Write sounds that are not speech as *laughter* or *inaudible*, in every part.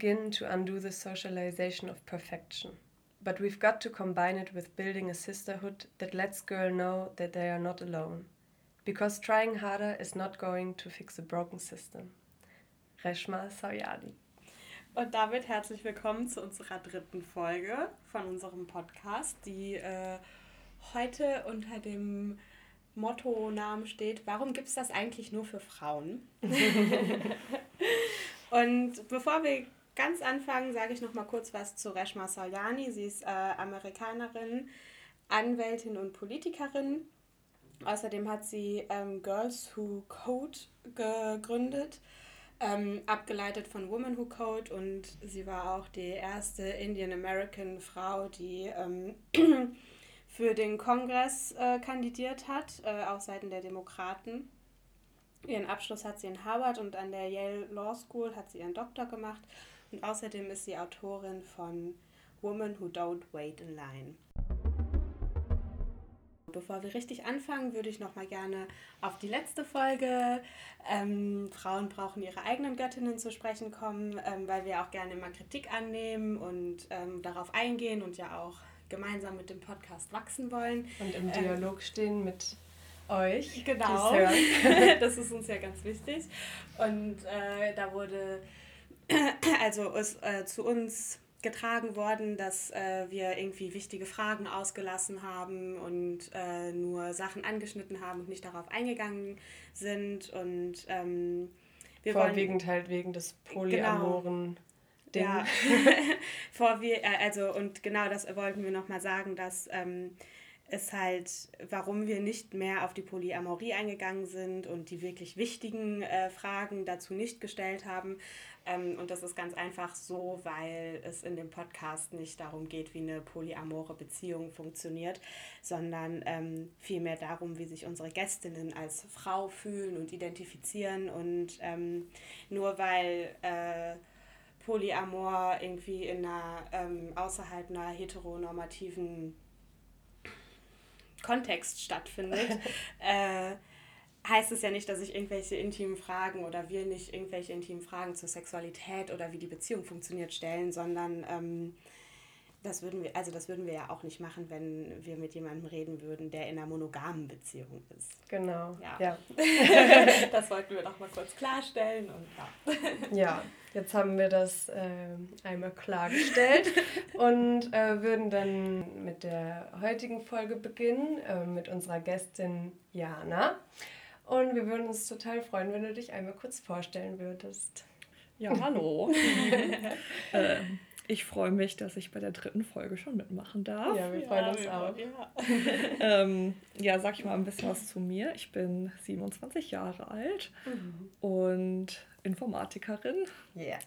Begin to undo the socialization of perfection. But we've got to combine it with building a sisterhood that lets girls know that they are not alone. Because trying harder is not going to fix a broken system. Reshma Sawyadi. Und damit herzlich willkommen zu unserer dritten Folge von unserem Podcast, die äh, heute unter dem Motto-Namen steht, warum gibt es das eigentlich nur für Frauen? *laughs* Und bevor wir ganz anfangen, sage ich noch mal kurz was zu Reshma Sawyani. Sie ist äh, Amerikanerin, Anwältin und Politikerin. Außerdem hat sie ähm, Girls Who Code gegründet, ähm, abgeleitet von Women Who Code und sie war auch die erste Indian American Frau, die ähm, *clears throat* für den Kongress äh, kandidiert hat, äh, auf Seiten der Demokraten. Ihren Abschluss hat sie in Harvard und an der Yale Law School hat sie ihren Doktor gemacht. Und außerdem ist sie Autorin von Women Who Don't Wait in Line. Bevor wir richtig anfangen, würde ich noch mal gerne auf die letzte Folge ähm, Frauen brauchen ihre eigenen Göttinnen zu sprechen kommen, ähm, weil wir auch gerne immer Kritik annehmen und ähm, darauf eingehen und ja auch gemeinsam mit dem Podcast wachsen wollen. Und im Dialog ähm, stehen mit euch. Genau, *laughs* das ist uns ja ganz wichtig. Und äh, da wurde, *coughs* also ist äh, zu uns getragen worden, dass äh, wir irgendwie wichtige Fragen ausgelassen haben und äh, nur Sachen angeschnitten haben und nicht darauf eingegangen sind. Und ähm, wir Vorwiegend wollen, halt wegen des polyamoren genau. Ja, *laughs* vor wir, äh, also und genau das wollten wir nochmal sagen, dass ähm, ist halt, warum wir nicht mehr auf die Polyamorie eingegangen sind und die wirklich wichtigen äh, Fragen dazu nicht gestellt haben. Ähm, und das ist ganz einfach so, weil es in dem Podcast nicht darum geht, wie eine polyamore Beziehung funktioniert, sondern ähm, vielmehr darum, wie sich unsere Gästinnen als Frau fühlen und identifizieren. Und ähm, nur weil äh, Polyamor irgendwie in einer ähm, außerhalb einer heteronormativen Kontext stattfindet, *laughs* äh, heißt es ja nicht, dass ich irgendwelche intimen Fragen oder wir nicht irgendwelche intimen Fragen zur Sexualität oder wie die Beziehung funktioniert stellen, sondern ähm, das würden wir, also das würden wir ja auch nicht machen, wenn wir mit jemandem reden würden, der in einer monogamen Beziehung ist. Genau. Ja. ja. *laughs* das wollten wir doch mal kurz klarstellen und ja. *laughs* Ja, jetzt haben wir das äh, einmal klargestellt *laughs* und äh, würden dann mit der heutigen Folge beginnen, äh, mit unserer Gästin Jana. Und wir würden uns total freuen, wenn du dich einmal kurz vorstellen würdest. Ja, hallo. *laughs* ähm ich freue mich, dass ich bei der dritten Folge schon mitmachen darf. Ja, wir freuen ja, uns wir auch. Ja. *laughs* *laughs* ähm, ja, sag ich mal ein bisschen was zu mir. Ich bin 27 Jahre alt mhm. und Informatikerin. Yeah.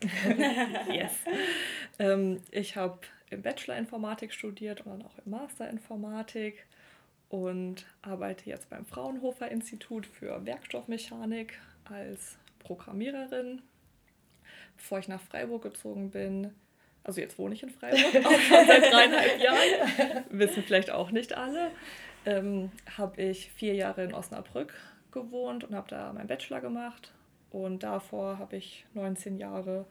yes. Ähm, ich habe im Bachelor Informatik studiert und dann auch im Master Informatik und arbeite jetzt beim Fraunhofer Institut für Werkstoffmechanik als Programmiererin. Bevor ich nach Freiburg gezogen bin, also jetzt wohne ich in Freiburg, auch schon seit *laughs* dreieinhalb Jahren, wissen vielleicht auch nicht alle, ähm, habe ich vier Jahre in Osnabrück gewohnt und habe da meinen Bachelor gemacht. Und davor habe ich 19 Jahre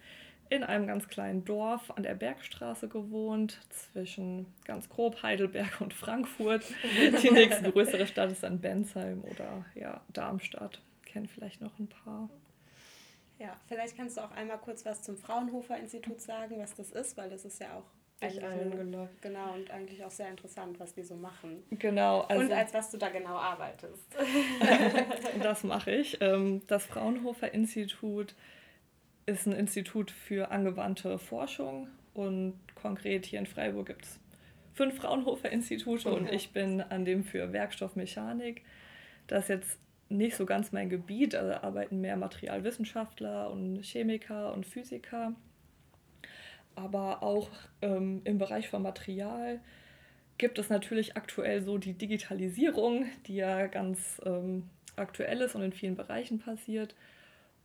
in einem ganz kleinen Dorf an der Bergstraße gewohnt, zwischen ganz grob Heidelberg und Frankfurt. Die *laughs* nächste größere Stadt ist dann Bensheim oder ja, Darmstadt. Kennen vielleicht noch ein paar. Ja, vielleicht kannst du auch einmal kurz was zum Fraunhofer Institut sagen, was das ist, weil das ist ja auch echt genau, genau und eigentlich auch sehr interessant, was die so machen. Genau. Also und als was du da genau arbeitest. *laughs* das mache ich. Ähm, das Fraunhofer Institut ist ein Institut für angewandte Forschung und konkret hier in Freiburg gibt es fünf Fraunhofer Institute und ich bin an dem für Werkstoffmechanik. Das ist jetzt nicht so ganz mein Gebiet. Also arbeiten mehr Materialwissenschaftler und Chemiker und Physiker. Aber auch ähm, im Bereich von Material gibt es natürlich aktuell so die Digitalisierung, die ja ganz ähm, aktuell ist und in vielen Bereichen passiert.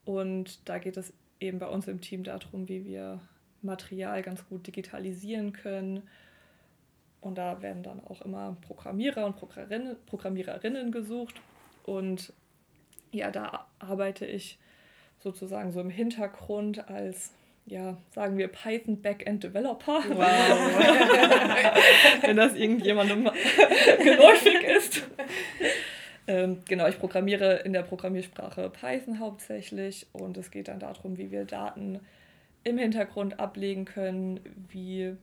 Und da geht es eben bei uns im Team darum, wie wir Material ganz gut digitalisieren können. Und da werden dann auch immer Programmierer und Programmiererinnen gesucht. Und ja, da arbeite ich sozusagen so im Hintergrund als ja, sagen wir Python Backend Developer. Wow. *laughs* Wenn das irgendjemandem *laughs* geläufig ist. Ähm, genau, ich programmiere in der Programmiersprache Python hauptsächlich und es geht dann darum, wie wir Daten im Hintergrund ablegen können, wie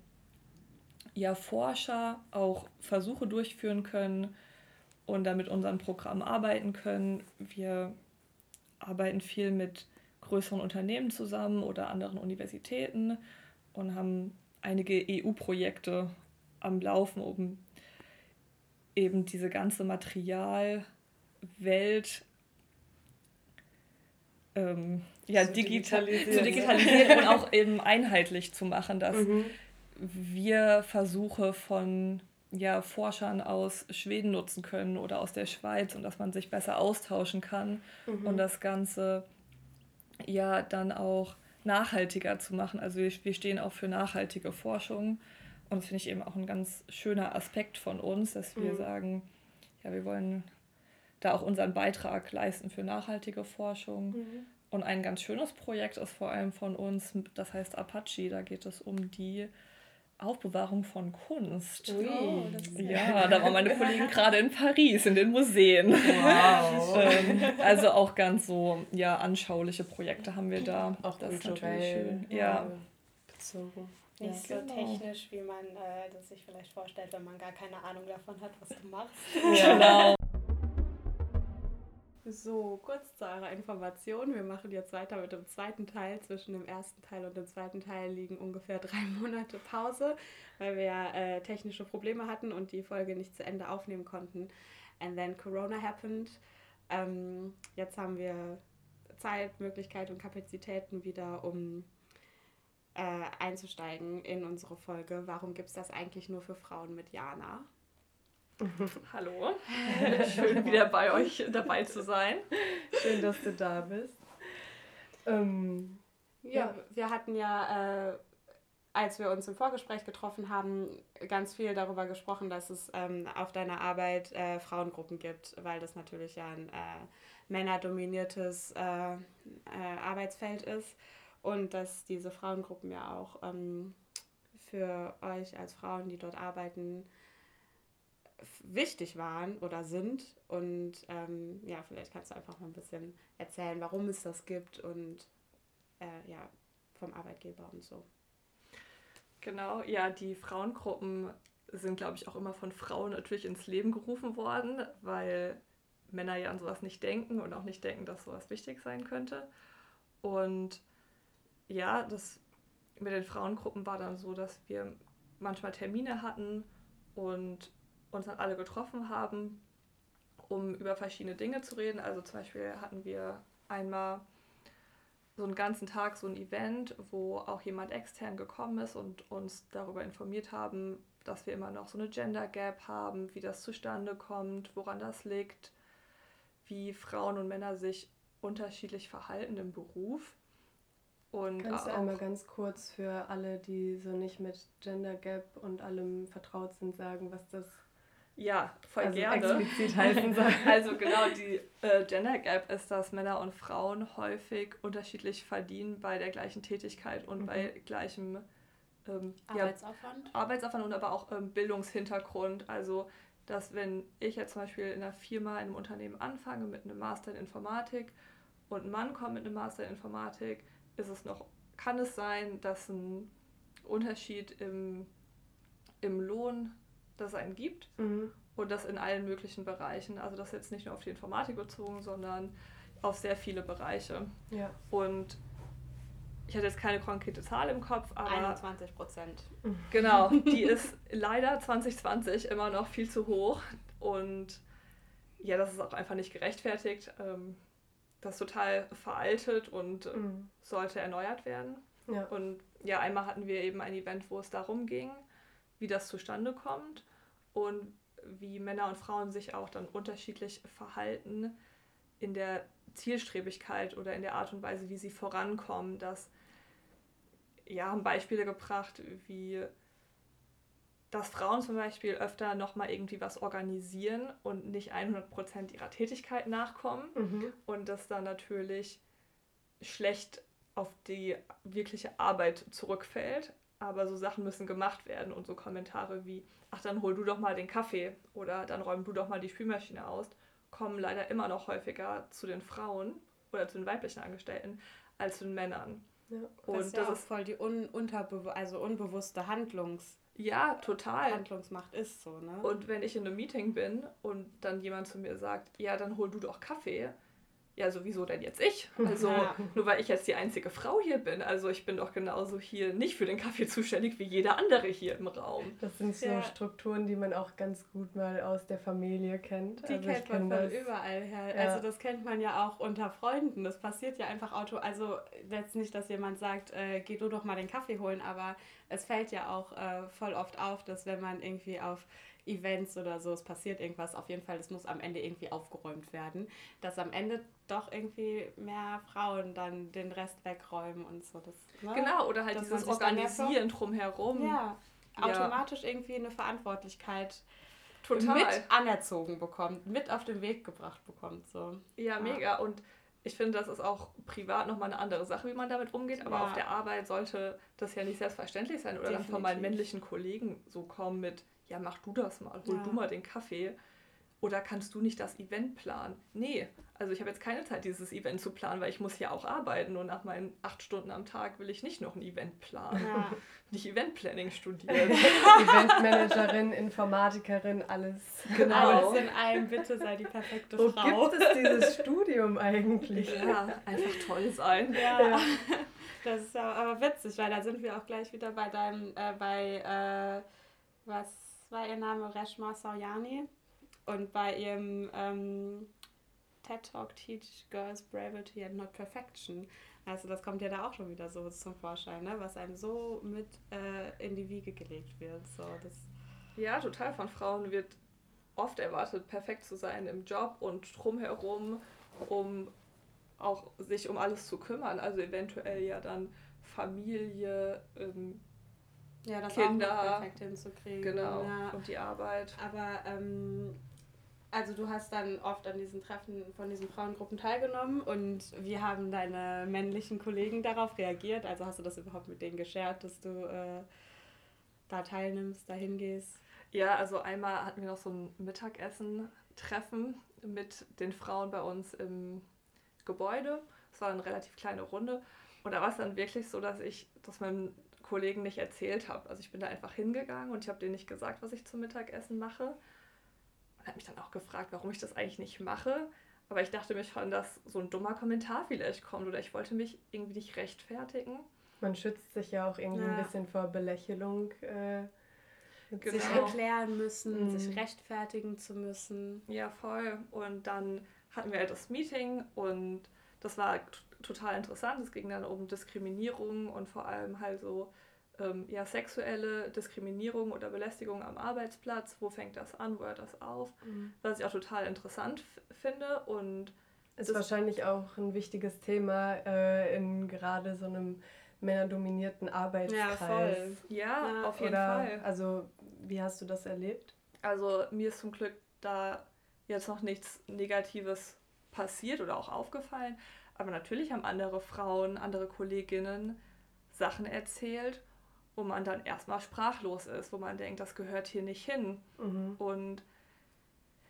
ja, Forscher auch Versuche durchführen können und damit unseren Programm arbeiten können. Wir arbeiten viel mit größeren Unternehmen zusammen oder anderen Universitäten und haben einige EU-Projekte am Laufen, um eben diese ganze Materialwelt ähm, ja, zu, digitalisieren. zu digitalisieren und auch eben einheitlich zu machen, dass mhm. wir Versuche von ja, Forschern aus Schweden nutzen können oder aus der Schweiz und dass man sich besser austauschen kann mhm. und das Ganze ja dann auch nachhaltiger zu machen. Also wir, wir stehen auch für nachhaltige Forschung und das finde ich eben auch ein ganz schöner Aspekt von uns, dass wir mhm. sagen, ja, wir wollen da auch unseren Beitrag leisten für nachhaltige Forschung. Mhm. Und ein ganz schönes Projekt ist vor allem von uns, das heißt Apache, da geht es um die Aufbewahrung von Kunst. Ui, oh, ja, da waren meine Kollegen gerade in Paris in den Museen. Wow. ähm, also auch ganz so ja anschauliche Projekte haben wir da. Auch das ist natürlich schön. Ja. Bezogen. Nicht ja. so genau. technisch, wie man äh, das sich vielleicht vorstellt, wenn man gar keine Ahnung davon hat, was du machst. Ja. Genau. *laughs* So, kurz zu eurer Information. Wir machen jetzt weiter mit dem zweiten Teil. Zwischen dem ersten Teil und dem zweiten Teil liegen ungefähr *laughs* drei Monate Pause, weil wir äh, technische Probleme hatten und die Folge nicht zu Ende aufnehmen konnten. And then Corona happened. Ähm, jetzt haben wir Zeit, Möglichkeit und Kapazitäten wieder, um äh, einzusteigen in unsere Folge. Warum gibt es das eigentlich nur für Frauen mit Jana? *laughs* Hallo, *laughs* schön wieder bei euch dabei zu sein. Schön, dass du da bist. Ähm, ja, ja, wir hatten ja, äh, als wir uns im Vorgespräch getroffen haben, ganz viel darüber gesprochen, dass es ähm, auf deiner Arbeit äh, Frauengruppen gibt, weil das natürlich ja ein äh, männerdominiertes äh, äh, Arbeitsfeld ist und dass diese Frauengruppen ja auch ähm, für euch als Frauen, die dort arbeiten, wichtig waren oder sind. Und ähm, ja, vielleicht kannst du einfach mal ein bisschen erzählen, warum es das gibt und äh, ja, vom Arbeitgeber und so. Genau, ja, die Frauengruppen sind, glaube ich, auch immer von Frauen natürlich ins Leben gerufen worden, weil Männer ja an sowas nicht denken und auch nicht denken, dass sowas wichtig sein könnte. Und ja, das mit den Frauengruppen war dann so, dass wir manchmal Termine hatten und uns dann alle getroffen haben, um über verschiedene Dinge zu reden. Also zum Beispiel hatten wir einmal so einen ganzen Tag so ein Event, wo auch jemand extern gekommen ist und uns darüber informiert haben, dass wir immer noch so eine Gender Gap haben, wie das zustande kommt, woran das liegt, wie Frauen und Männer sich unterschiedlich verhalten im Beruf. Und Kannst du einmal ganz kurz für alle, die so nicht mit Gender Gap und allem vertraut sind, sagen, was das ja, voll also gerne. Explizit heißen soll. *laughs* Also genau, die äh, Gender Gap ist, dass Männer und Frauen häufig unterschiedlich verdienen bei der gleichen Tätigkeit und mhm. bei gleichem ähm, Arbeitsaufwand. Ja, Arbeitsaufwand und aber auch ähm, Bildungshintergrund. Also dass wenn ich jetzt zum Beispiel in einer Firma, in einem Unternehmen anfange mit einem Master in Informatik und ein Mann kommt mit einem Master in Informatik, ist es noch, kann es sein, dass ein Unterschied im, im Lohn das es einen gibt mhm. und das in allen möglichen Bereichen. Also das jetzt nicht nur auf die Informatik bezogen, sondern auf sehr viele Bereiche. Ja. Und ich hatte jetzt keine konkrete Zahl im Kopf, aber 21 Prozent. Genau, *laughs* die ist leider 2020 immer noch viel zu hoch und ja, das ist auch einfach nicht gerechtfertigt. Ähm, das ist total veraltet und mhm. sollte erneuert werden. Ja. Und ja, einmal hatten wir eben ein Event, wo es darum ging, wie das zustande kommt und wie Männer und Frauen sich auch dann unterschiedlich verhalten in der Zielstrebigkeit oder in der Art und Weise, wie sie vorankommen. Das ja, haben Beispiele gebracht, wie dass Frauen zum Beispiel öfter nochmal irgendwie was organisieren und nicht 100% ihrer Tätigkeit nachkommen mhm. und das dann natürlich schlecht auf die wirkliche Arbeit zurückfällt, aber so Sachen müssen gemacht werden und so Kommentare wie, ach dann hol du doch mal den Kaffee oder dann räum du doch mal die Spülmaschine aus, kommen leider immer noch häufiger zu den Frauen oder zu den weiblichen Angestellten als zu den Männern. Ja, und das, ja das ist voll die un also unbewusste Handlungs ja, total. Handlungsmacht ist so, ne? Und wenn ich in einem Meeting bin und dann jemand zu mir sagt, ja, dann hol du doch Kaffee, ja, sowieso denn jetzt ich? Also ja. nur weil ich jetzt die einzige Frau hier bin. Also ich bin doch genauso hier nicht für den Kaffee zuständig wie jeder andere hier im Raum. Das sind so ja. Strukturen, die man auch ganz gut mal aus der Familie kennt. Die also kennt man von überall her. Ja. Also das kennt man ja auch unter Freunden. Das passiert ja einfach auto. Also jetzt nicht, dass jemand sagt, äh, geh du doch mal den Kaffee holen, aber es fällt ja auch äh, voll oft auf, dass wenn man irgendwie auf Events oder so, es passiert irgendwas, auf jeden Fall, es muss am Ende irgendwie aufgeräumt werden, dass am Ende doch irgendwie mehr Frauen dann den Rest wegräumen und so. Das, ne? Genau, oder halt dieses Organisieren drumherum. Ja, automatisch ja. irgendwie eine Verantwortlichkeit Total. mit anerzogen bekommt, mit auf den Weg gebracht bekommt. So. Ja, ja. mega. Und ich finde, das ist auch privat nochmal eine andere Sache, wie man damit umgeht. Aber ja. auf der Arbeit sollte das ja nicht selbstverständlich sein. Oder Definitiv. dann von meinen männlichen Kollegen so kommen mit, ja, mach du das mal, hol ja. du mal den Kaffee. Oder kannst du nicht das Event planen? Nee, also ich habe jetzt keine Zeit, dieses Event zu planen, weil ich muss ja auch arbeiten und nach meinen acht Stunden am Tag will ich nicht noch ein Event planen. Ja. *laughs* Nicht Eventplanning studieren. *laughs* Eventmanagerin, Informatikerin, alles. Genau. Alles in einem, bitte sei die perfekte Wo Frau. Wo gibt es dieses *laughs* Studium eigentlich? Ja, einfach toll sein. Ja. ja. Das ist aber witzig, weil da sind wir auch gleich wieder bei deinem, äh, bei, äh, was war ihr Name? Reshma Sawyani. Und bei ihrem ähm, TED Talk Teach Girls Bravery and Not Perfection. Also das kommt ja da auch schon wieder so zum Vorschein, ne? was einem so mit äh, in die Wiege gelegt wird. So, das ja, total. Von Frauen wird oft erwartet, perfekt zu sein im Job und drumherum, um auch sich um alles zu kümmern. Also eventuell ja dann Familie, ähm, ja, das Kinder, auch perfekt hinzukriegen. Genau, ja. und die Arbeit. Aber ähm, also du hast dann oft an diesen Treffen von diesen Frauengruppen teilgenommen und wie haben deine männlichen Kollegen darauf reagiert? Also hast du das überhaupt mit denen geshared, dass du äh, da teilnimmst, da hingehst? Ja, also einmal hatten wir noch so ein Mittagessen-Treffen mit den Frauen bei uns im Gebäude. Es war eine relativ kleine Runde. Und da war es dann wirklich so, dass ich das meinem Kollegen nicht erzählt habe. Also ich bin da einfach hingegangen und ich habe denen nicht gesagt, was ich zum Mittagessen mache und hat mich dann auch gefragt, warum ich das eigentlich nicht mache. Aber ich dachte mir schon, dass so ein dummer Kommentar vielleicht kommt oder ich wollte mich irgendwie nicht rechtfertigen. Man schützt sich ja auch irgendwie ja. ein bisschen vor Belächelung. Äh, genau. Sich erklären müssen, mhm. sich rechtfertigen zu müssen. Ja, voll. Und dann hatten wir halt das Meeting und das war total interessant. Es ging dann um Diskriminierung und vor allem halt so ähm, ja, sexuelle Diskriminierung oder Belästigung am Arbeitsplatz, wo fängt das an, wo hört das auf, mhm. was ich auch total interessant finde und ist wahrscheinlich auch ein wichtiges Thema äh, in gerade so einem männerdominierten Arbeitskreis. Ja, voll. Ja, ja auf jeden oder, Fall. Also, wie hast du das erlebt? Also, mir ist zum Glück da jetzt noch nichts Negatives passiert oder auch aufgefallen. Aber natürlich haben andere Frauen, andere Kolleginnen Sachen erzählt wo man dann erstmal sprachlos ist, wo man denkt, das gehört hier nicht hin. Mhm. Und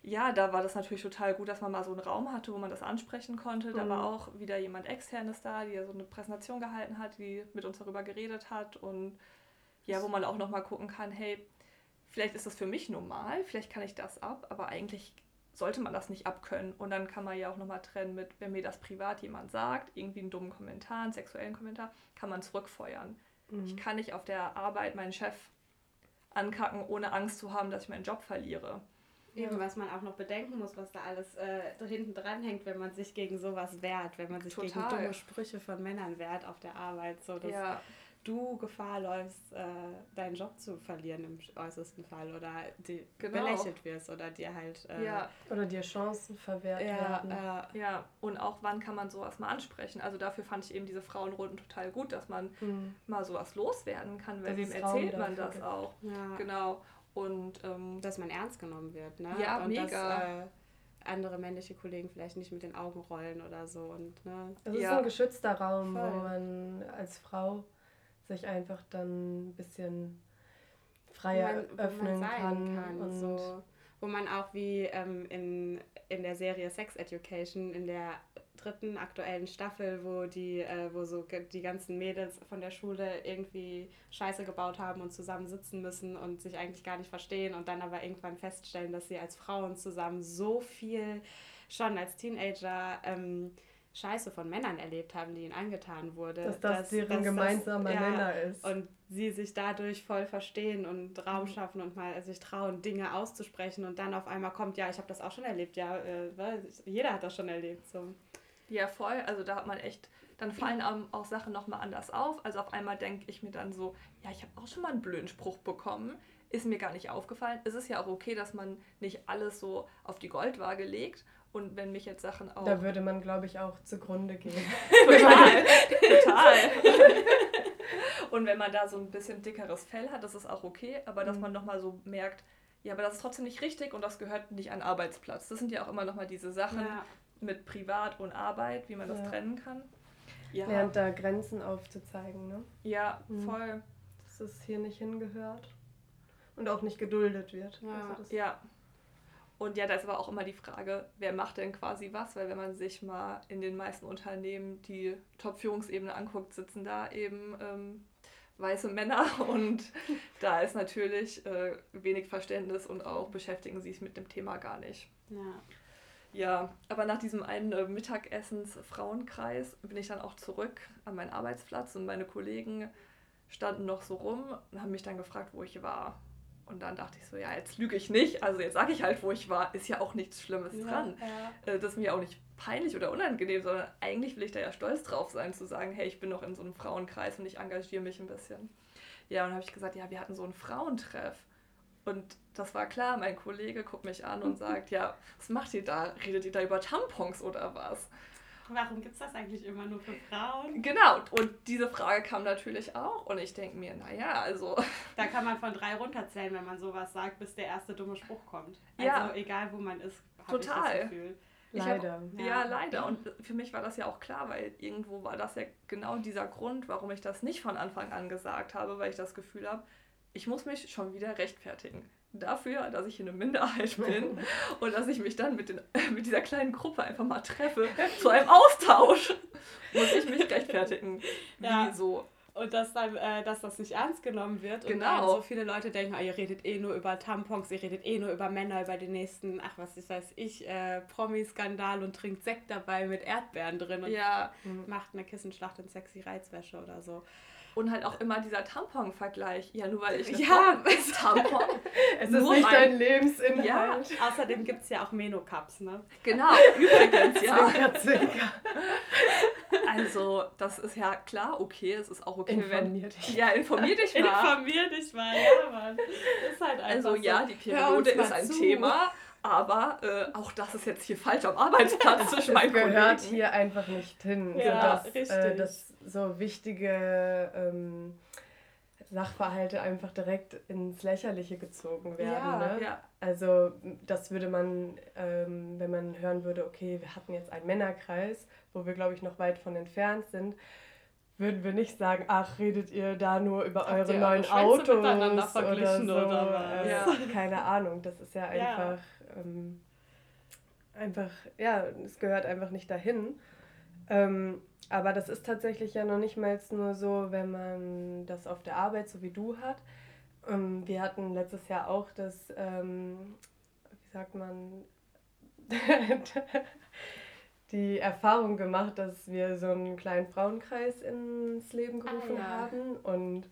ja, da war das natürlich total gut, dass man mal so einen Raum hatte, wo man das ansprechen konnte. Mhm. Da war auch wieder jemand externes da, die so eine Präsentation gehalten hat, die mit uns darüber geredet hat und ja, wo man auch nochmal gucken kann, hey, vielleicht ist das für mich normal, vielleicht kann ich das ab, aber eigentlich sollte man das nicht abkönnen. Und dann kann man ja auch nochmal trennen mit, wenn mir das privat jemand sagt, irgendwie einen dummen Kommentar, einen sexuellen Kommentar, kann man zurückfeuern. Mhm. Ich kann nicht auf der Arbeit meinen Chef ankacken, ohne Angst zu haben, dass ich meinen Job verliere. Eben, was man auch noch bedenken muss, was da alles äh, hinten dran hängt, wenn man sich gegen sowas wehrt, wenn man sich Total. gegen dumme Sprüche von Männern wehrt auf der Arbeit. So, dass, ja du Gefahr läufst, äh, deinen Job zu verlieren im äußersten Fall oder die genau. belächelt wirst oder dir halt. Äh, ja. Oder dir Chancen verwehrt ja, werden. Äh, ja, und auch wann kann man sowas mal ansprechen? Also dafür fand ich eben diese Frauenrunden total gut, dass man mhm. mal sowas loswerden kann, weil wem erzählt man das auch? Ja. Genau. Und ähm, dass man ernst genommen wird, ne? Ja, und mega. Dass, äh, andere männliche Kollegen vielleicht nicht mit den Augen rollen oder so. Und, ne? Es ist ja. ein geschützter Raum, Voll. wo man als Frau sich einfach dann ein bisschen freier man, öffnen kann. kann und so. Wo man auch wie ähm, in, in der Serie Sex Education, in der dritten aktuellen Staffel, wo die, äh, wo so die ganzen Mädels von der Schule irgendwie Scheiße gebaut haben und zusammen sitzen müssen und sich eigentlich gar nicht verstehen und dann aber irgendwann feststellen, dass sie als Frauen zusammen so viel schon als Teenager ähm, Scheiße von Männern erlebt haben, die ihnen angetan wurde. Dass das dass, deren dass gemeinsamer das, Nenner ja, ist. Und sie sich dadurch voll verstehen und Raum schaffen und mal sich trauen, Dinge auszusprechen und dann auf einmal kommt, ja, ich habe das auch schon erlebt, ja, äh, jeder hat das schon erlebt. So. Ja, voll. Also da hat man echt, dann fallen auch Sachen nochmal anders auf. Also auf einmal denke ich mir dann so, ja, ich habe auch schon mal einen blöden Spruch bekommen. Ist mir gar nicht aufgefallen. Es ist ja auch okay, dass man nicht alles so auf die Goldwaage legt. Und wenn mich jetzt Sachen auch. Da würde man, glaube ich, auch zugrunde gehen. total. *laughs* total. Und wenn man da so ein bisschen dickeres Fell hat, das ist auch okay. Aber dass mhm. man nochmal so merkt, ja, aber das ist trotzdem nicht richtig und das gehört nicht an Arbeitsplatz. Das sind ja auch immer nochmal diese Sachen, ja mit Privat und Arbeit, wie man das trennen kann. Ja. Lernt da Grenzen aufzuzeigen, ne? Ja, mhm. voll. Dass es hier nicht hingehört und auch nicht geduldet wird. Ja. Also ja. Und ja, da ist aber auch immer die Frage, wer macht denn quasi was? Weil wenn man sich mal in den meisten Unternehmen die Top-Führungsebene anguckt, sitzen da eben ähm, weiße Männer *laughs* und da ist natürlich äh, wenig Verständnis und auch beschäftigen sie sich mit dem Thema gar nicht. Ja. Ja, aber nach diesem einen äh, Mittagessens-Frauenkreis bin ich dann auch zurück an meinen Arbeitsplatz und meine Kollegen standen noch so rum und haben mich dann gefragt, wo ich war. Und dann dachte ich so, ja, jetzt lüge ich nicht. Also jetzt sage ich halt, wo ich war. Ist ja auch nichts Schlimmes ja, dran. Ja. Äh, das ist mir auch nicht peinlich oder unangenehm, sondern eigentlich will ich da ja stolz drauf sein, zu sagen, hey, ich bin noch in so einem Frauenkreis und ich engagiere mich ein bisschen. Ja, und dann habe ich gesagt, ja, wir hatten so einen Frauentreff. Und das war klar, mein Kollege guckt mich an und *laughs* sagt, ja, was macht ihr da? Redet ihr da über Tampons oder was? Warum gibt es das eigentlich immer nur für Frauen? Genau, und diese Frage kam natürlich auch und ich denke mir, naja, also... Da kann man von drei runterzählen, wenn man sowas sagt, bis der erste dumme Spruch kommt. Also ja. egal, wo man ist, habe ich das Gefühl. Leider. Hab, ja. ja, leider. Und für mich war das ja auch klar, weil irgendwo war das ja genau dieser Grund, warum ich das nicht von Anfang an gesagt habe, weil ich das Gefühl habe, ich muss mich schon wieder rechtfertigen dafür, dass ich eine Minderheit bin *laughs* und dass ich mich dann mit, den, mit dieser kleinen Gruppe einfach mal treffe zu einem Austausch. Muss ich mich rechtfertigen. *laughs* Ja. Wieso? Und dass dann, äh, dass das nicht ernst genommen wird. Genau. Und dann so viele Leute denken, oh, ihr redet eh nur über Tampons, ihr redet eh nur über Männer, über den nächsten, ach was ist weiß ich, äh, Promi-Skandal und trinkt Sekt dabei mit Erdbeeren drin und ja. macht eine Kissenschlacht in sexy Reizwäsche oder so. Und halt auch immer dieser Tampon-Vergleich. Ja, nur weil ich eine ja, *laughs* ist Tampon. es ist nicht dein Lebensinhalt. Ja. Außerdem gibt es ja auch Menocups, ne? Genau, *laughs* übrigens, ja. Zwinker, zwinker. Also, das ist ja klar okay. Es ist auch okay, informier wenn. Dich. Ja, informier dich mal. informier dich mal, ja, Mann. ist halt einfach Also, so. ja, die Periode ist ein zu. Thema. Aber äh, auch das ist jetzt hier falsch am Arbeitsplatz *laughs* zwischen meinen Kollegen. gehört hier einfach nicht hin. Ja, so, dass, äh, dass so wichtige ähm, Sachverhalte einfach direkt ins Lächerliche gezogen werden. Ja, ne? ja. Also das würde man, ähm, wenn man hören würde, okay, wir hatten jetzt einen Männerkreis, wo wir, glaube ich, noch weit von entfernt sind, würden wir nicht sagen, ach, redet ihr da nur über Habt eure neuen Autos oder so. Oder äh, ja. Keine Ahnung, das ist ja einfach. Ähm, einfach, ja, es gehört einfach nicht dahin. Ähm, aber das ist tatsächlich ja noch nicht mal nur so, wenn man das auf der Arbeit so wie du hat. Ähm, wir hatten letztes Jahr auch das, ähm, wie sagt man, *laughs* die Erfahrung gemacht, dass wir so einen kleinen Frauenkreis ins Leben gerufen ah, ja. haben und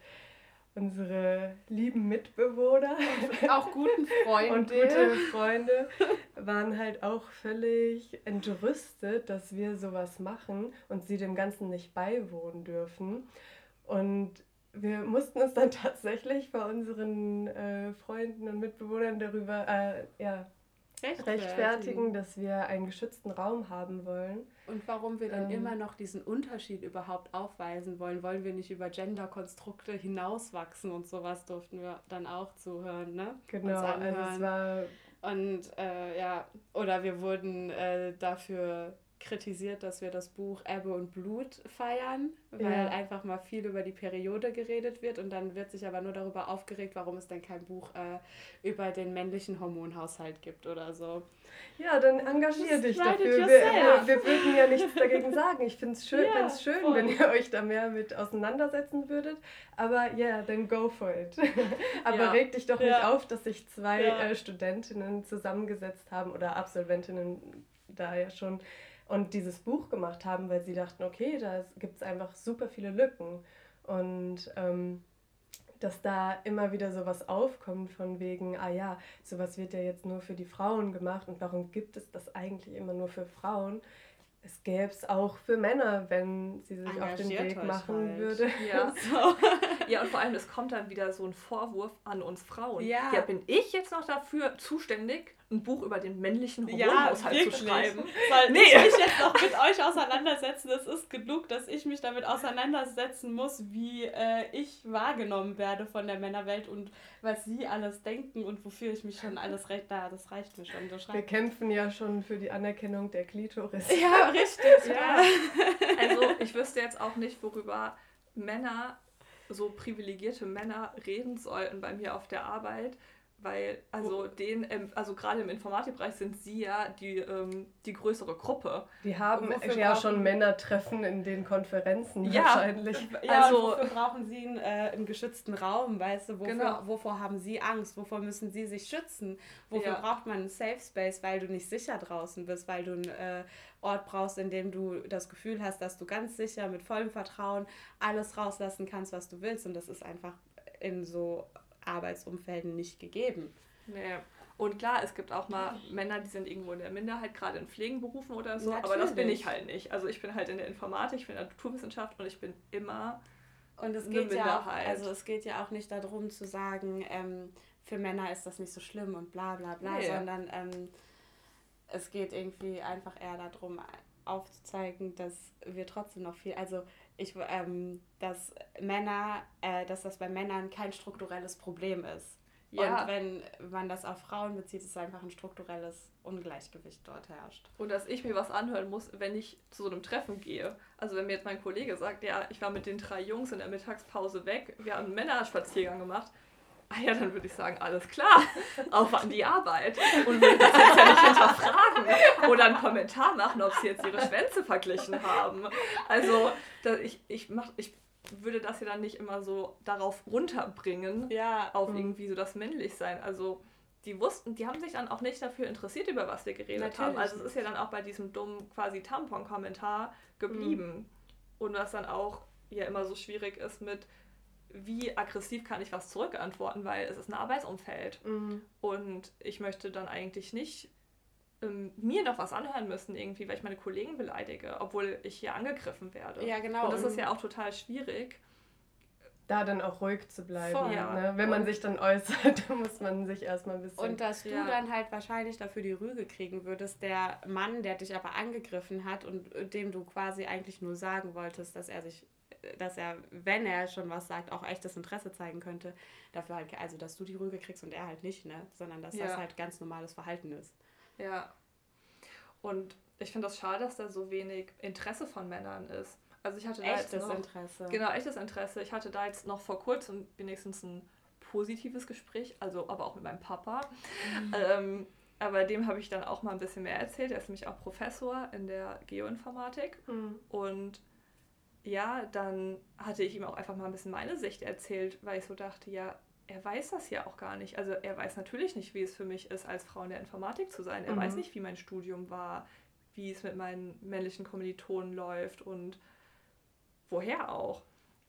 unsere lieben Mitbewohner. Und auch guten Freunde. Und gute Freunde waren halt auch völlig entrüstet, dass wir sowas machen und sie dem Ganzen nicht beiwohnen dürfen. Und wir mussten uns dann *laughs* tatsächlich bei unseren äh, Freunden und Mitbewohnern darüber äh, ja, rechtfertigen. rechtfertigen, dass wir einen geschützten Raum haben wollen. Und warum wir dann ähm, immer noch diesen Unterschied überhaupt aufweisen wollen. Wollen wir nicht über Genderkonstrukte hinauswachsen und sowas durften wir dann auch zuhören, ne? Genau, also es war Und äh, ja, oder wir wurden äh, dafür kritisiert, dass wir das Buch Ebbe und Blut feiern, weil ja. einfach mal viel über die Periode geredet wird und dann wird sich aber nur darüber aufgeregt, warum es denn kein Buch äh, über den männlichen Hormonhaushalt gibt oder so. Ja, dann engagier dich dafür. Wir, wir, wir, würden ja nichts dagegen sagen. Ich finde es schön, ja, schön voll. wenn ihr euch da mehr mit auseinandersetzen würdet. Aber ja, yeah, dann go for it. *laughs* aber ja. reg dich doch ja. nicht auf, dass sich zwei äh, Studentinnen zusammengesetzt haben oder Absolventinnen da ja schon und dieses Buch gemacht haben, weil sie dachten, okay, da gibt es einfach super viele Lücken. Und ähm, dass da immer wieder sowas aufkommt von wegen, ah ja, sowas wird ja jetzt nur für die Frauen gemacht und warum gibt es das eigentlich immer nur für Frauen? es gäbe es auch für Männer, wenn sie sich auf den Weg machen halt. würde. Ja. *laughs* So. ja, und vor allem, es kommt dann wieder so ein Vorwurf an uns Frauen. Ja. ja, bin ich jetzt noch dafür zuständig, ein Buch über den männlichen Hormonhaushalt ja, zu schreiben? Soll nee. ich mich jetzt noch mit euch auseinandersetzen? Es ist genug, dass ich mich damit auseinandersetzen muss, wie äh, ich wahrgenommen werde von der Männerwelt und was sie alles denken und wofür ich mich schon alles recht da, das reicht mir schon. Wir kämpfen ja schon für die Anerkennung der Klitoris. Ja, richtig. ja. Also ich wüsste jetzt auch nicht, worüber Männer, so privilegierte Männer reden sollten bei mir auf der Arbeit, weil also den also gerade im Informatikbereich sind sie ja die, ähm, die größere Gruppe. Die haben ja schon Männertreffen in den Konferenzen ja, wahrscheinlich. Ja, also wofür brauchen sie einen, äh, einen geschützten Raum, weißt du? Wofür, genau. wovor haben sie Angst? Wovor müssen sie sich schützen? Wofür ja. braucht man einen Safe Space, weil du nicht sicher draußen bist, weil du einen äh, Ort brauchst, in dem du das Gefühl hast, dass du ganz sicher mit vollem Vertrauen alles rauslassen kannst, was du willst. Und das ist einfach in so Arbeitsumfelden nicht gegeben. Nee. Und klar, es gibt auch mal Männer, die sind irgendwo in der Minderheit, gerade in Pflegenberufen oder so, Natürlich. aber das bin ich halt nicht. Also ich bin halt in der Informatik, ich bin in der Naturwissenschaft und ich bin immer und es geht ja auch, also es geht ja auch nicht darum zu sagen, ähm, für Männer ist das nicht so schlimm und bla bla bla, nee. sondern ähm, es geht irgendwie einfach eher darum aufzuzeigen, dass wir trotzdem noch viel, also ich, ähm, dass Männer, äh, dass das bei Männern kein strukturelles Problem ist. Ja. Und wenn man das auf Frauen bezieht, ist es einfach ein strukturelles Ungleichgewicht dort herrscht. Und dass ich mir was anhören muss, wenn ich zu so einem Treffen gehe. Also wenn mir jetzt mein Kollege sagt, ja, ich war mit den drei Jungs in der Mittagspause weg, wir haben einen Männerspaziergang gemacht, Ah ja, dann würde ich sagen, alles klar, auf an die Arbeit. Und würde das jetzt ja nicht hinterfragen oder einen Kommentar machen, ob sie jetzt ihre Schwänze verglichen haben. Also ich, ich, mach, ich würde das ja dann nicht immer so darauf runterbringen, ja. auf mhm. irgendwie so das Männlichsein. Also die wussten, die haben sich dann auch nicht dafür interessiert, über was wir geredet Natürlich haben. Also es ist ja dann auch bei diesem dummen quasi Tampon-Kommentar geblieben. Mhm. Und was dann auch ja immer so schwierig ist mit, wie aggressiv kann ich was zurückantworten, weil es ist ein Arbeitsumfeld. Mhm. Und ich möchte dann eigentlich nicht ähm, mir noch was anhören müssen, irgendwie, weil ich meine Kollegen beleidige, obwohl ich hier angegriffen werde. Ja, genau. Und das ist ja auch total schwierig. Da dann auch ruhig zu bleiben. Ja. Ne? Wenn man sich dann äußert, *laughs* muss man sich erstmal ein bisschen. Und dass du ja. dann halt wahrscheinlich dafür die Rüge kriegen würdest, der Mann, der dich aber angegriffen hat und dem du quasi eigentlich nur sagen wolltest, dass er sich dass er, wenn er schon was sagt, auch echtes Interesse zeigen könnte. Dafür halt, also dass du die Rüge kriegst und er halt nicht, ne? Sondern dass ja. das halt ganz normales Verhalten ist. Ja. Und ich finde das schade, dass da so wenig Interesse von Männern ist. Also ich hatte da echtes jetzt noch, Interesse. Genau, echtes Interesse. Ich hatte da jetzt noch vor kurzem wenigstens ein positives Gespräch, also aber auch mit meinem Papa. Mhm. Ähm, aber dem habe ich dann auch mal ein bisschen mehr erzählt. Er ist nämlich auch Professor in der Geoinformatik. Mhm. Und ja, dann hatte ich ihm auch einfach mal ein bisschen meine Sicht erzählt, weil ich so dachte, ja, er weiß das ja auch gar nicht. Also er weiß natürlich nicht, wie es für mich ist, als Frau in der Informatik zu sein. Er mhm. weiß nicht, wie mein Studium war, wie es mit meinen männlichen Kommilitonen läuft und woher auch.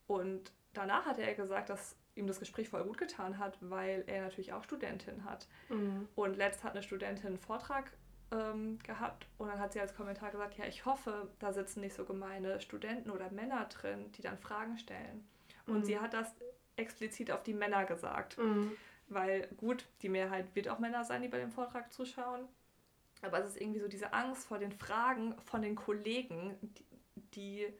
Und danach hatte er gesagt, dass ihm das Gespräch voll gut getan hat, weil er natürlich auch Studentin hat. Mhm. Und letzt hat eine Studentin einen Vortrag ähm, gehabt und dann hat sie als Kommentar gesagt, ja, ich hoffe, da sitzen nicht so gemeine Studenten oder Männer drin, die dann Fragen stellen. Und mhm. sie hat das explizit auf die Männer gesagt, mhm. weil gut, die Mehrheit wird auch Männer sein, die bei dem Vortrag zuschauen. Aber es ist irgendwie so diese Angst vor den Fragen von den Kollegen, die, die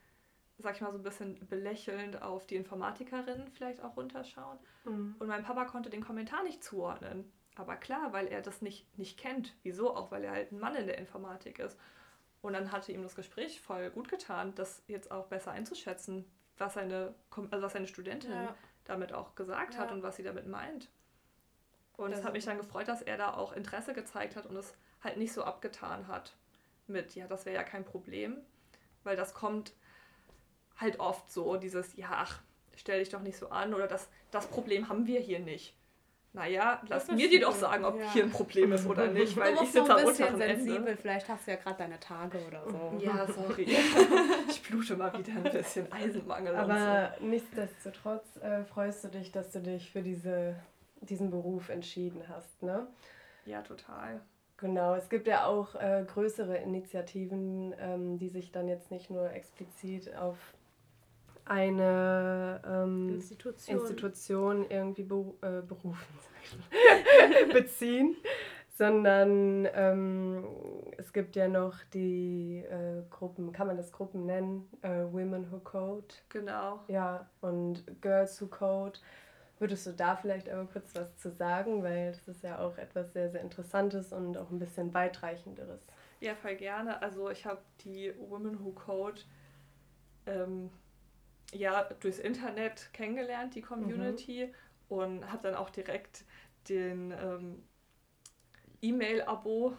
sag ich mal, so ein bisschen belächelnd auf die Informatikerinnen vielleicht auch runterschauen. Mhm. Und mein Papa konnte den Kommentar nicht zuordnen. Aber klar, weil er das nicht, nicht kennt. Wieso? Auch weil er halt ein Mann in der Informatik ist. Und dann hatte ihm das Gespräch voll gut getan, das jetzt auch besser einzuschätzen, was seine, also was seine Studentin ja. damit auch gesagt ja. hat und was sie damit meint. Und es hat mich dann gefreut, dass er da auch Interesse gezeigt hat und es halt nicht so abgetan hat mit, ja, das wäre ja kein Problem, weil das kommt halt oft so, dieses, ja, ach, stell dich doch nicht so an oder das, das Problem haben wir hier nicht. Naja, lass mir die doch sagen, ob ja. hier ein Problem ist oder nicht, weil ich sitze am unteren sensibel. Ende. Vielleicht hast du ja gerade deine Tage oder so. Ja, sorry. *laughs* ich blute mal wieder ein bisschen Eisenmangel. Aber so. nichtsdestotrotz äh, freust du dich, dass du dich für diese, diesen Beruf entschieden hast, ne? Ja, total. Genau, es gibt ja auch äh, größere Initiativen, ähm, die sich dann jetzt nicht nur explizit auf eine ähm, Institution. Institution. irgendwie beru äh, berufen, *laughs* *laughs* beziehen, sondern ähm, es gibt ja noch die äh, Gruppen, kann man das Gruppen nennen? Äh, Women Who Code. Genau. Ja, und Girls Who Code. Würdest du da vielleicht aber kurz was zu sagen, weil das ist ja auch etwas sehr, sehr Interessantes und auch ein bisschen weitreichenderes. Ja, voll gerne. Also ich habe die Women Who Code ähm, ja durchs Internet kennengelernt, die Community, mhm. und habe dann auch direkt den ähm, E-Mail-Abo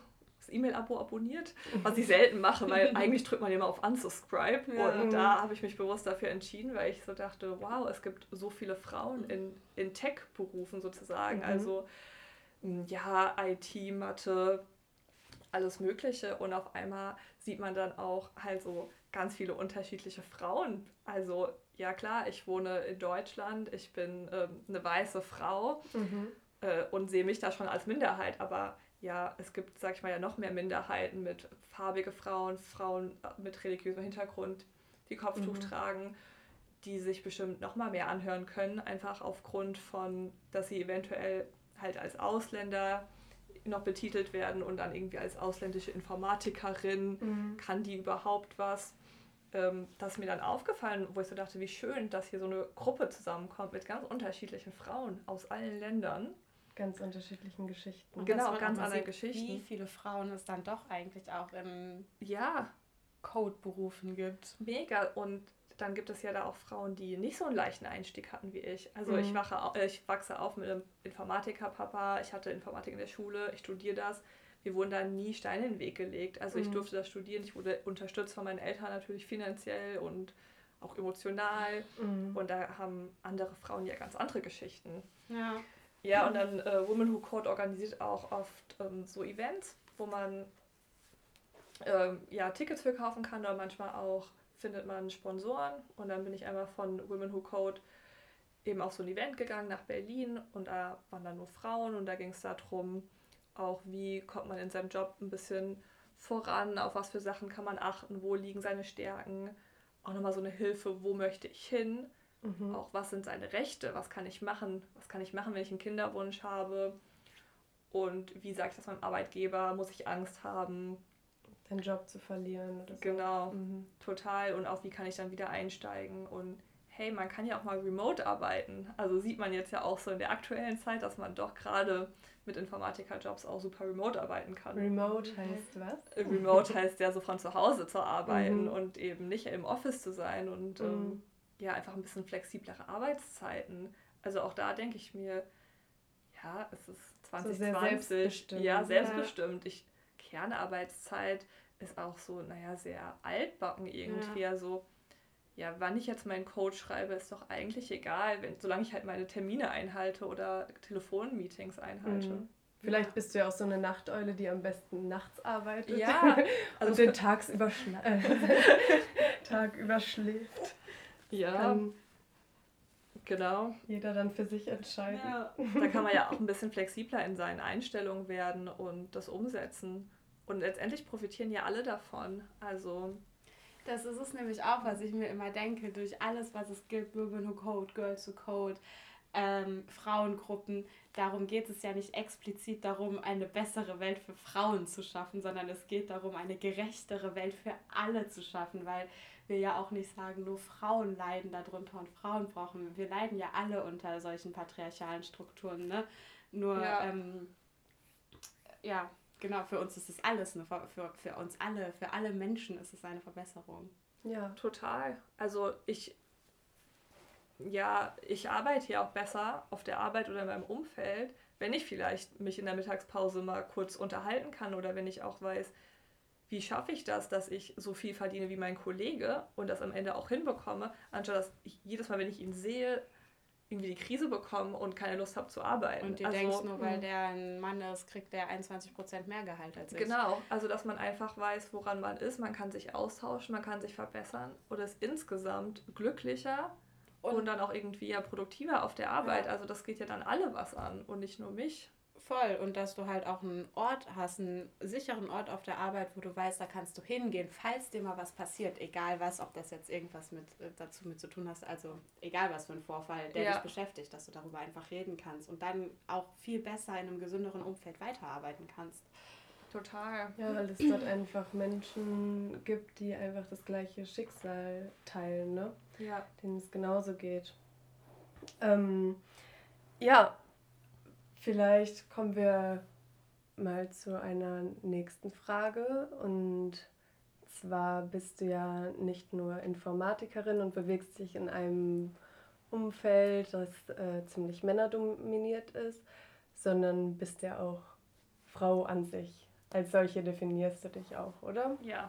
das E-Mail-Abo abonniert, was ich selten mache, weil *laughs* eigentlich drückt man immer auf Unsubscribe. Ja. Und da habe ich mich bewusst dafür entschieden, weil ich so dachte, wow, es gibt so viele Frauen in, in Tech-Berufen sozusagen. Mhm. Also hm, ja, IT, Mathe, alles Mögliche. Und auf einmal sieht man dann auch halt so ganz viele unterschiedliche Frauen. Also ja klar, ich wohne in Deutschland, ich bin ähm, eine weiße Frau mhm. äh, und sehe mich da schon als Minderheit, aber ja, es gibt, sag ich mal, ja noch mehr Minderheiten mit farbige Frauen, Frauen mit religiösem Hintergrund, die Kopftuch mhm. tragen, die sich bestimmt noch mal mehr anhören können, einfach aufgrund von, dass sie eventuell halt als Ausländer noch betitelt werden und dann irgendwie als ausländische Informatikerin, mhm. kann die überhaupt was? Ähm, das ist mir dann aufgefallen, wo ich so dachte, wie schön, dass hier so eine Gruppe zusammenkommt mit ganz unterschiedlichen Frauen aus allen Ländern ganz unterschiedlichen Geschichten. Und genau, ganz anderen Geschichten. Wie viele Frauen es dann doch eigentlich auch in ja. Code-Berufen gibt. Mega. Und dann gibt es ja da auch Frauen, die nicht so einen leichten Einstieg hatten wie ich. Also mhm. ich, wache, ich wachse auf mit einem Informatiker-Papa. Ich hatte Informatik in der Schule, ich studiere das. Mir wurden da nie Steine in den Weg gelegt. Also mhm. ich durfte das studieren. Ich wurde unterstützt von meinen Eltern natürlich finanziell und auch emotional. Mhm. Und da haben andere Frauen ja ganz andere Geschichten. Ja. Ja, und dann äh, Women Who Code organisiert auch oft ähm, so Events, wo man ähm, ja, Tickets für kaufen kann oder manchmal auch findet man Sponsoren. Und dann bin ich einmal von Women Who Code eben auf so ein Event gegangen nach Berlin und da waren dann nur Frauen und da ging es darum, auch wie kommt man in seinem Job ein bisschen voran, auf was für Sachen kann man achten, wo liegen seine Stärken, auch nochmal so eine Hilfe, wo möchte ich hin? Mhm. Auch was sind seine Rechte, was kann ich machen, was kann ich machen, wenn ich einen Kinderwunsch habe? Und wie sage ich das meinem Arbeitgeber, muss ich Angst haben, den Job zu verlieren oder so. Genau, mhm. total. Und auch wie kann ich dann wieder einsteigen? Und hey, man kann ja auch mal remote arbeiten. Also sieht man jetzt ja auch so in der aktuellen Zeit, dass man doch gerade mit Informatikerjobs auch super remote arbeiten kann. Remote heißt was? Remote *laughs* heißt ja so von zu Hause zu arbeiten mhm. und eben nicht im Office zu sein und mhm. ähm, ja einfach ein bisschen flexiblere Arbeitszeiten. Also auch da denke ich mir, ja, es ist 2020, so selbstbestimmt. ja, selbstbestimmt. Ich, Kernarbeitszeit ist auch so, naja, sehr altbacken irgendwie. Ja. Also, ja, wann ich jetzt meinen Code schreibe, ist doch eigentlich egal, wenn, solange ich halt meine Termine einhalte oder Telefonmeetings einhalte. Mhm. Vielleicht bist du ja auch so eine Nachteule, die am besten nachts arbeitet. Ja, *laughs* also und den äh, *laughs* Tag überschläft. Ja. Kann genau. Jeder dann für sich entscheiden. Ja. Da kann man ja auch ein bisschen flexibler in seinen Einstellungen werden und das umsetzen. Und letztendlich profitieren ja alle davon. Also. Das ist es nämlich auch, was ich mir immer denke, durch alles, was es gibt, Women Who Code, Girls Who Code, ähm, Frauengruppen, darum geht es ja nicht explizit darum, eine bessere Welt für Frauen zu schaffen, sondern es geht darum, eine gerechtere Welt für alle zu schaffen, weil wir ja auch nicht sagen, nur Frauen leiden darunter und Frauen brauchen. Wir leiden ja alle unter solchen patriarchalen Strukturen. Ne? Nur ja. ähm, ja, genau, für uns ist es alles, eine, für, für uns alle, für alle Menschen ist es eine Verbesserung. Ja. Total. Also ich, ja, ich arbeite hier auch besser auf der Arbeit oder in meinem Umfeld, wenn ich vielleicht mich in der Mittagspause mal kurz unterhalten kann oder wenn ich auch weiß, wie schaffe ich das, dass ich so viel verdiene wie mein Kollege und das am Ende auch hinbekomme, anstatt dass ich jedes Mal, wenn ich ihn sehe, irgendwie die Krise bekomme und keine Lust habe zu arbeiten. Und du also, denkst, nur weil hm. der ein Mann ist, kriegt der 21% mehr Gehalt als ich. Genau, also dass man einfach weiß, woran man ist, man kann sich austauschen, man kann sich verbessern oder ist insgesamt glücklicher und, und dann auch irgendwie ja produktiver auf der Arbeit. Ja. Also das geht ja dann alle was an und nicht nur mich. Voll. Und dass du halt auch einen Ort hast, einen sicheren Ort auf der Arbeit, wo du weißt, da kannst du hingehen, falls dir mal was passiert, egal was, ob das jetzt irgendwas mit äh, dazu mit zu tun hast, also egal was für ein Vorfall, der ja. dich beschäftigt, dass du darüber einfach reden kannst und dann auch viel besser in einem gesünderen Umfeld weiterarbeiten kannst. Total. Ja, weil es dort einfach Menschen gibt, die einfach das gleiche Schicksal teilen, ne? Ja. Denen es genauso geht. Ähm, ja, vielleicht kommen wir mal zu einer nächsten Frage. Und zwar bist du ja nicht nur Informatikerin und bewegst dich in einem Umfeld, das äh, ziemlich männerdominiert ist, sondern bist ja auch Frau an sich als solche definierst du dich auch, oder? Ja.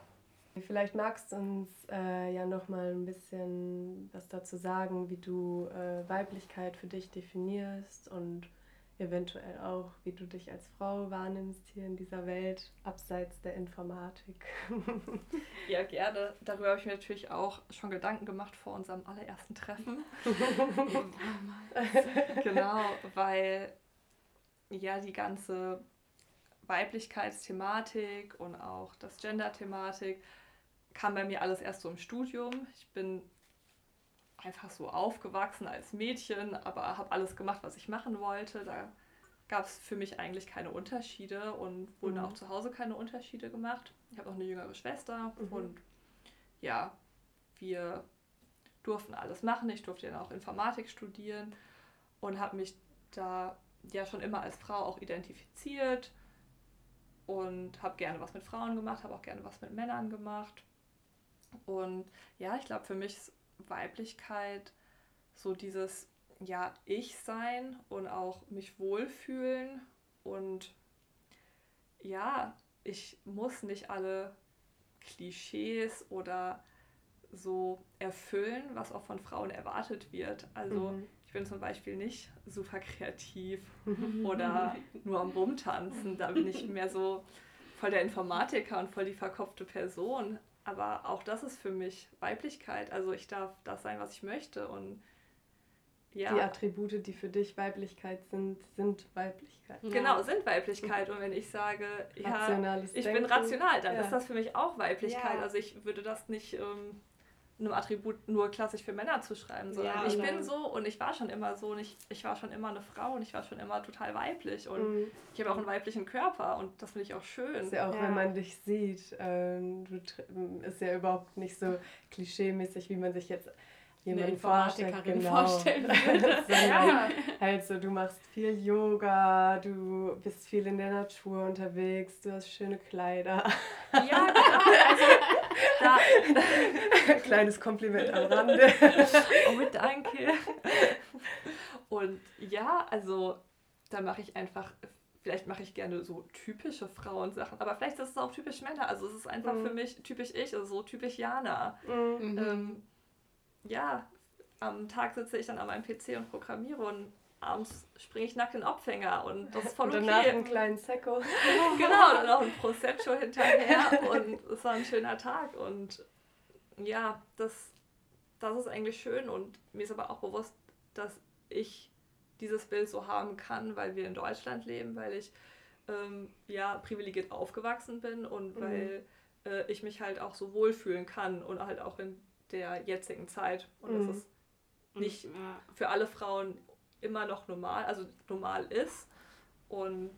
Vielleicht magst du uns äh, ja noch mal ein bisschen was dazu sagen, wie du äh, Weiblichkeit für dich definierst und eventuell auch, wie du dich als Frau wahrnimmst hier in dieser Welt, abseits der Informatik. *laughs* ja, gerne. Darüber habe ich mir natürlich auch schon Gedanken gemacht vor unserem allerersten Treffen. *laughs* genau, weil ja die ganze Weiblichkeitsthematik und auch das Gender-Thematik kam bei mir alles erst so im Studium. Ich bin einfach so aufgewachsen als Mädchen, aber habe alles gemacht, was ich machen wollte. Da gab es für mich eigentlich keine Unterschiede und wurden mhm. auch zu Hause keine Unterschiede gemacht. Ich habe auch eine jüngere Schwester mhm. und ja, wir durften alles machen. Ich durfte dann auch Informatik studieren und habe mich da ja schon immer als Frau auch identifiziert und habe gerne was mit Frauen gemacht, habe auch gerne was mit Männern gemacht. Und ja, ich glaube, für mich ist Weiblichkeit so dieses ja, ich sein und auch mich wohlfühlen und ja, ich muss nicht alle Klischees oder so erfüllen, was auch von Frauen erwartet wird. Also mhm bin zum Beispiel nicht super kreativ *laughs* oder nur am Rumtanzen. Da bin ich mehr so voll der Informatiker und voll die verkopfte Person. Aber auch das ist für mich Weiblichkeit. Also ich darf das sein, was ich möchte. Und ja. Die Attribute, die für dich Weiblichkeit sind, sind Weiblichkeit. Genau, sind Weiblichkeit. Und wenn ich sage, ja, ich Denken. bin rational, dann ja. ist das für mich auch Weiblichkeit. Ja. Also ich würde das nicht ähm, einem Attribut nur klassisch für Männer zu schreiben, sondern ja, ich bin so und ich war schon immer so und ich, ich war schon immer eine Frau und ich war schon immer total weiblich und mhm. ich habe auch einen weiblichen Körper und das finde ich auch schön. Ist ja auch, ja. wenn man dich sieht, ähm, du, ist ja überhaupt nicht so klischeemäßig, wie man sich jetzt jemanden vorstellt, genau. vorstellen *laughs* ja. halt so, du machst viel Yoga, du bist viel in der Natur unterwegs, du hast schöne Kleider. Ja, genau. Da. *laughs* Kleines Kompliment am Rande. *laughs* Oh, danke. Und ja, also da mache ich einfach vielleicht mache ich gerne so typische Frauensachen, aber vielleicht ist es auch typisch Männer. Also es ist einfach mhm. für mich typisch ich, also so typisch Jana. Mhm. Ähm, ja, am Tag sitze ich dann an meinem PC und programmiere und abends springe ich nackt in den Abfänger und das ist voll okay. Und danach einen kleinen Secco. *laughs* genau, dann noch ein Prosecco hinterher und es war ein schöner Tag und ja, das, das ist eigentlich schön und mir ist aber auch bewusst, dass ich dieses Bild so haben kann, weil wir in Deutschland leben, weil ich ähm, ja privilegiert aufgewachsen bin und mhm. weil äh, ich mich halt auch so wohlfühlen kann und halt auch in der jetzigen Zeit. Und mhm. das ist nicht ja. für alle Frauen immer noch normal, also normal ist. Und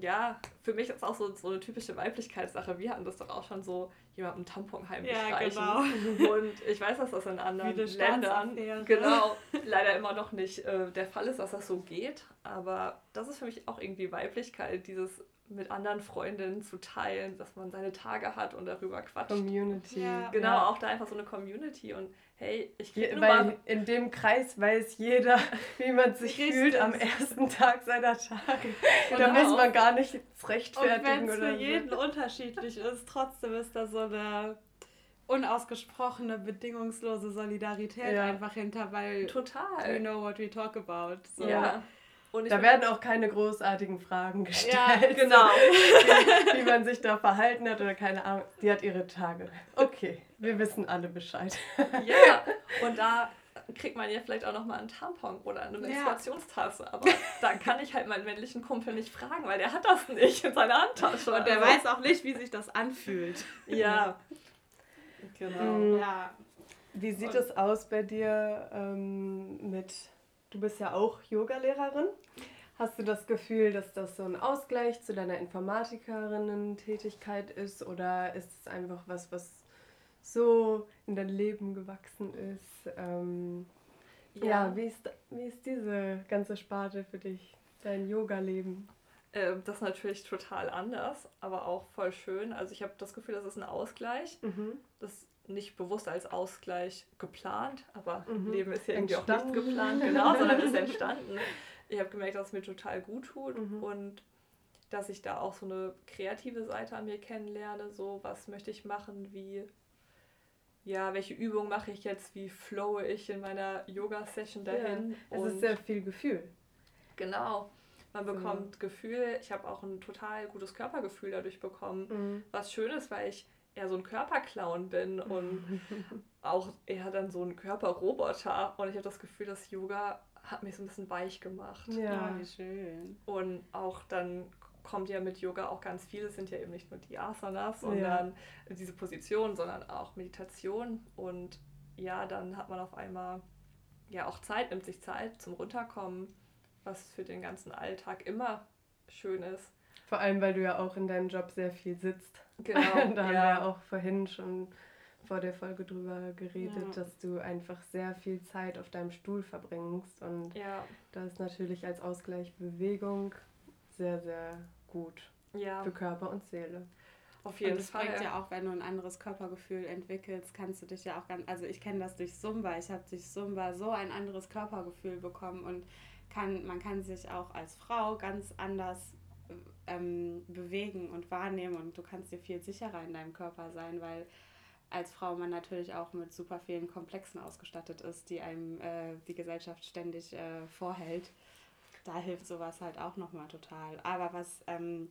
ja, für mich ist auch so, so eine typische Weiblichkeitssache. Wir hatten das doch auch schon so, jemandem Tampon heimlich ja. Genau. Und ich weiß, dass das in anderen Ländern genau leider immer noch nicht äh, der Fall ist, dass das so geht. Aber das ist für mich auch irgendwie Weiblichkeit, dieses mit anderen Freundinnen zu teilen, dass man seine Tage hat und darüber quatscht. Community. Ja. Genau, ja. auch da einfach so eine Community und hey, ich kriege Je, Weil in dem Kreis weiß jeder, *laughs* wie man sich fühlt am ersten Tag seiner Tage. Und *laughs* da muss man gar nicht rechtfertigen und oder für jeden unterschiedlich ist, trotzdem ist da so eine unausgesprochene, bedingungslose Solidarität ja. einfach hinter, weil total. We know what we talk about. So. Ja. Und da werden auch keine großartigen Fragen gestellt. Ja, genau. wie, wie, man sich da verhalten hat oder keine Ahnung. Die hat ihre Tage. Okay, wir wissen alle Bescheid. Ja, und da kriegt man ja vielleicht auch nochmal einen Tampon oder eine Menstruationstasse. Aber da kann ich halt meinen männlichen Kumpel nicht fragen, weil der hat das nicht in seiner Handtasche. Und der also. weiß auch nicht, wie sich das anfühlt. Ja. Genau. Mhm. Ja. Wie sieht es aus bei dir ähm, mit Du bist ja auch Yogalehrerin. Hast du das Gefühl, dass das so ein Ausgleich zu deiner Informatikerinnen-Tätigkeit ist oder ist es einfach was, was so in dein Leben gewachsen ist? Ähm, ja, ja wie, ist, wie ist diese ganze Sparte für dich, dein Yoga-Leben? Ähm, das ist natürlich total anders, aber auch voll schön. Also ich habe das Gefühl, das ist ein Ausgleich. Mhm. Das nicht bewusst als Ausgleich geplant, aber mhm. Leben ist ja irgendwie entstanden. auch nicht geplant, genau, sondern ist entstanden. Ich habe gemerkt, dass es mir total gut tut mhm. und dass ich da auch so eine kreative Seite an mir kennenlerne, so was möchte ich machen, wie ja, welche Übung mache ich jetzt, wie flowe ich in meiner Yoga-Session dahin. Ja, es ist sehr viel Gefühl. Genau. Man bekommt mhm. Gefühl, ich habe auch ein total gutes Körpergefühl dadurch bekommen, mhm. was schön ist, weil ich eher so ein Körperclown bin und *laughs* auch eher dann so ein Körperroboter. Und ich habe das Gefühl, dass Yoga hat mich so ein bisschen weich gemacht. Ja, wie schön. Und auch dann kommt ja mit Yoga auch ganz viel. Es sind ja eben nicht nur die Asanas, sondern ja. diese Position, sondern auch Meditation. Und ja, dann hat man auf einmal ja auch Zeit, nimmt sich Zeit zum Runterkommen, was für den ganzen Alltag immer schön ist. Vor allem, weil du ja auch in deinem Job sehr viel sitzt. Genau. *laughs* da haben wir ja auch vorhin schon vor der Folge drüber geredet, ja. dass du einfach sehr viel Zeit auf deinem Stuhl verbringst. Und ja. da ist natürlich als Ausgleich Bewegung sehr, sehr gut ja. für Körper und Seele. Auf jeden und das Fall. bringt ja auch, wenn du ein anderes Körpergefühl entwickelst, kannst du dich ja auch ganz, also ich kenne das durch Zumba, ich habe durch Zumba so ein anderes Körpergefühl bekommen und kann, man kann sich auch als Frau ganz anders ähm, bewegen und wahrnehmen und du kannst dir viel sicherer in deinem Körper sein, weil als Frau man natürlich auch mit super vielen Komplexen ausgestattet ist, die einem äh, die Gesellschaft ständig äh, vorhält. Da hilft sowas halt auch nochmal total. Aber was ähm,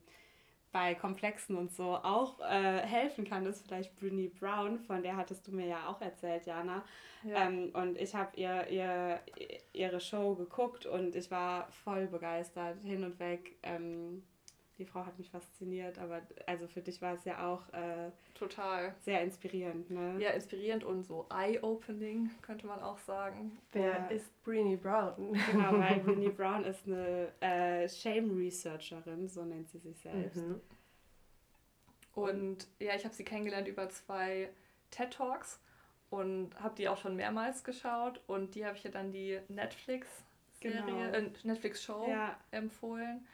bei Komplexen und so auch äh, helfen kann, ist vielleicht Bruni Brown, von der hattest du mir ja auch erzählt, Jana. Ja. Ähm, und ich habe ihr, ihr, ihre Show geguckt und ich war voll begeistert, hin und weg. Ähm, die Frau hat mich fasziniert, aber also für dich war es ja auch äh, total sehr inspirierend, ne? Ja, inspirierend und so eye-opening, könnte man auch sagen. Wer ja. ist Breenie Brown? Genau, weil *laughs* Breenie Brown ist eine äh, Shame-Researcherin, so nennt sie sich selbst. Mhm. Und ja, ich habe sie kennengelernt über zwei TED Talks und habe die auch schon mehrmals geschaut und die habe ich ja dann die Netflix-Serie, genau. äh, Netflix-Show ja. empfohlen,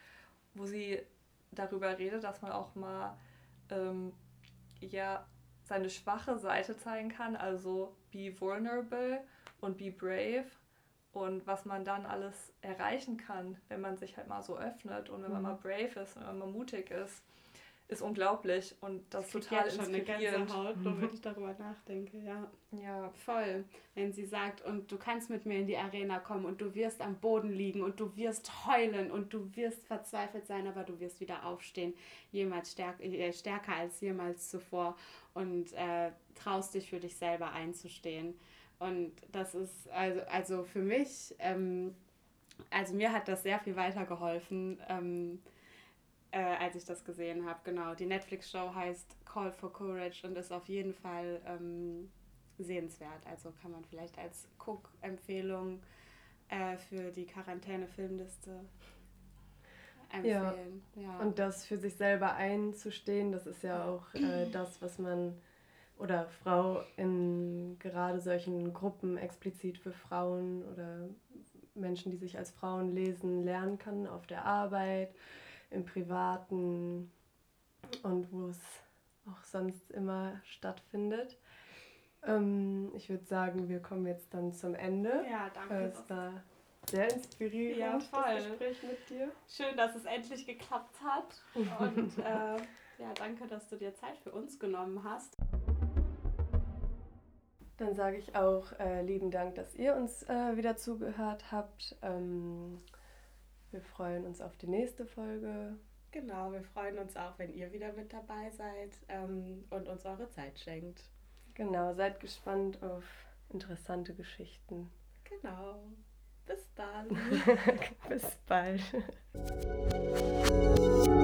wo sie darüber redet, dass man auch mal ähm, ja, seine schwache Seite zeigen kann, also be vulnerable und be brave und was man dann alles erreichen kann, wenn man sich halt mal so öffnet und wenn man mhm. mal brave ist, wenn man mal mutig ist ist unglaublich und das, das total jetzt schon inspirierend. Eine ganze Haut, nur wenn ich darüber nachdenke, ja. Ja, voll. Wenn sie sagt, und du kannst mit mir in die Arena kommen und du wirst am Boden liegen und du wirst heulen und du wirst verzweifelt sein, aber du wirst wieder aufstehen, jemals stärk äh, stärker als jemals zuvor und äh, traust dich für dich selber einzustehen. Und das ist also, also für mich, ähm, also mir hat das sehr viel weitergeholfen. Ähm, äh, als ich das gesehen habe. Genau, die Netflix-Show heißt Call for Courage und ist auf jeden Fall ähm, sehenswert. Also kann man vielleicht als Cook-Empfehlung äh, für die Quarantäne-Filmliste empfehlen. Ja. ja. Und das für sich selber einzustehen, das ist ja auch äh, das, was man oder Frau in gerade solchen Gruppen explizit für Frauen oder Menschen, die sich als Frauen lesen, lernen kann auf der Arbeit, im Privaten und wo es auch sonst immer stattfindet. Ähm, ich würde sagen, wir kommen jetzt dann zum Ende. Ja, danke. Es war sehr inspirierend, ja, voll. das Gespräch mit dir. Schön, dass es endlich geklappt hat. Und *laughs* äh, ja, danke, dass du dir Zeit für uns genommen hast. Dann sage ich auch äh, lieben Dank, dass ihr uns äh, wieder zugehört habt. Ähm, wir freuen uns auf die nächste Folge. Genau, wir freuen uns auch, wenn ihr wieder mit dabei seid ähm, und uns eure Zeit schenkt. Genau, seid gespannt auf interessante Geschichten. Genau. Bis dann. *laughs* Bis bald. *laughs*